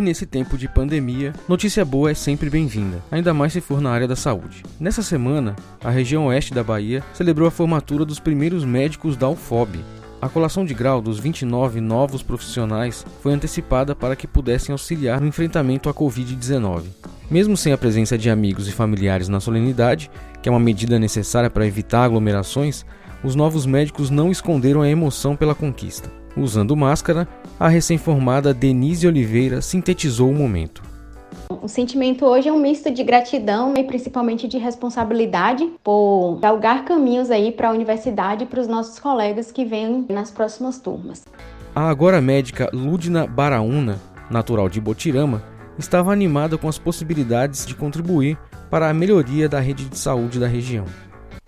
nesse tempo de pandemia, notícia boa é sempre bem-vinda, ainda mais se for na área da saúde. Nessa semana, a região oeste da Bahia celebrou a formatura dos primeiros médicos da UFOB. A colação de grau dos 29 novos profissionais foi antecipada para que pudessem auxiliar no enfrentamento à Covid-19. Mesmo sem a presença de amigos e familiares na solenidade, que é uma medida necessária para evitar aglomerações, os novos médicos não esconderam a emoção pela conquista. Usando máscara, a recém-formada Denise Oliveira sintetizou o momento. O sentimento hoje é um misto de gratidão e principalmente de responsabilidade por galgar caminhos aí para a universidade e para os nossos colegas que vêm nas próximas turmas. A agora médica Ludna Baraúna, natural de Botirama, estava animada com as possibilidades de contribuir para a melhoria da rede de saúde da região.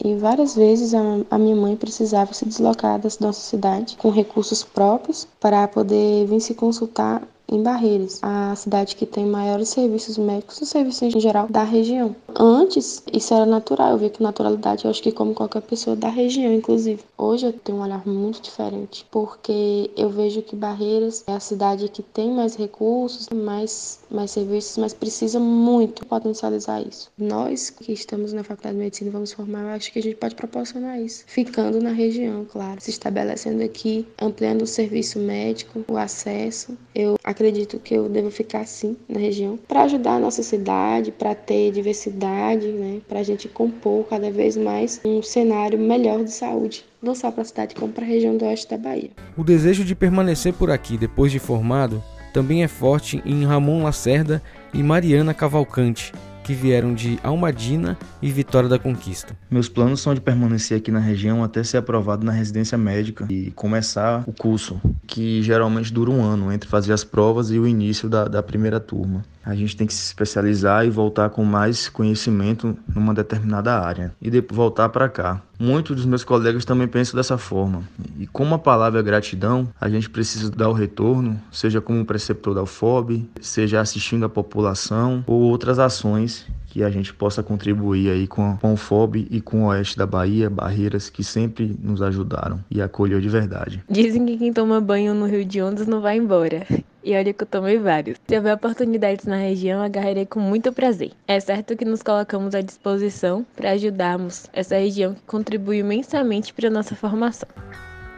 E várias vezes a, minha mãe precisava se deslocar da nossa cidade com recursos próprios para poder vir se consultar em Barreiras, a cidade que tem maiores serviços médicos e serviços em geral da região. Antes, isso era natural, eu vi com naturalidade, eu acho que como qualquer pessoa da região, inclusive. Hoje eu tenho um olhar muito diferente, porque eu vejo que Barreiras é a cidade que tem mais recursos, mais, mais serviços, mas precisa muito potencializar isso. Nós que estamos na Faculdade de Medicina vamos formar, eu acho que a gente pode proporcionar isso, ficando na região, claro, se estabelecendo aqui, ampliando o serviço médico, o acesso. Eu acredito que eu devo ficar assim na região para ajudar a nossa cidade, para ter diversidade, né, para a gente compor cada vez mais um cenário melhor de saúde, não só para a cidade como para a região do oeste da Bahia. O desejo de permanecer por aqui depois de formado também é forte em Ramon Lacerda e Mariana Cavalcante, que vieram de Almadina e Vitória da Conquista. Meus planos são de permanecer aqui na região até ser aprovado na residência médica e começar o curso, que geralmente dura um ano entre fazer as provas e o início da, da primeira turma. A gente tem que se especializar e voltar com mais conhecimento numa determinada área e depois voltar para cá. Muitos dos meus colegas também pensam dessa forma. E como a palavra é gratidão, a gente precisa dar o retorno, seja como preceptor da UFOB, seja assistindo a população ou outras ações que a gente possa contribuir aí com, com o FOB e com o Oeste da Bahia, Barreiras, que sempre nos ajudaram e acolheu de verdade. Dizem que quem toma banho no Rio de Ondas não vai embora. E olha que eu tomei vários. Se houver oportunidades na região, agarrarei com muito prazer. É certo que nos colocamos à disposição para ajudarmos essa região que contribui imensamente para nossa formação.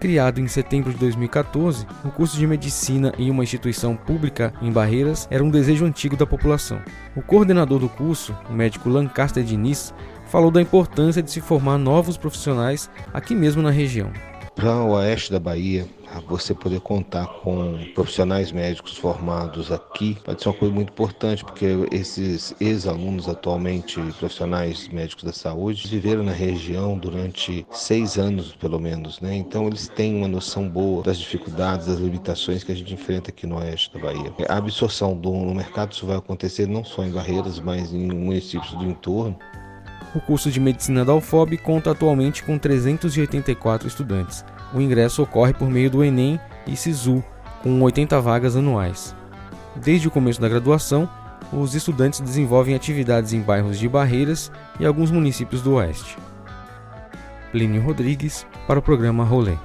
Criado em setembro de 2014, o curso de medicina em uma instituição pública em Barreiras era um desejo antigo da população. O coordenador do curso, o médico Lancaster Diniz, falou da importância de se formar novos profissionais aqui mesmo na região. Para o oeste da Bahia, você poder contar com profissionais médicos formados aqui pode ser uma coisa muito importante, porque esses ex-alunos atualmente profissionais médicos da saúde viveram na região durante seis anos, pelo menos, né? Então eles têm uma noção boa das dificuldades, das limitações que a gente enfrenta aqui no oeste da Bahia. A absorção do, no mercado isso vai acontecer não só em Barreiras, mas em municípios do entorno. O curso de medicina da UFOB conta atualmente com 384 estudantes o ingresso ocorre por meio do Enem e SISU, com 80 vagas anuais. Desde o começo da graduação, os estudantes desenvolvem atividades em bairros de Barreiras e alguns municípios do Oeste. Plínio Rodrigues, para o programa Rolê.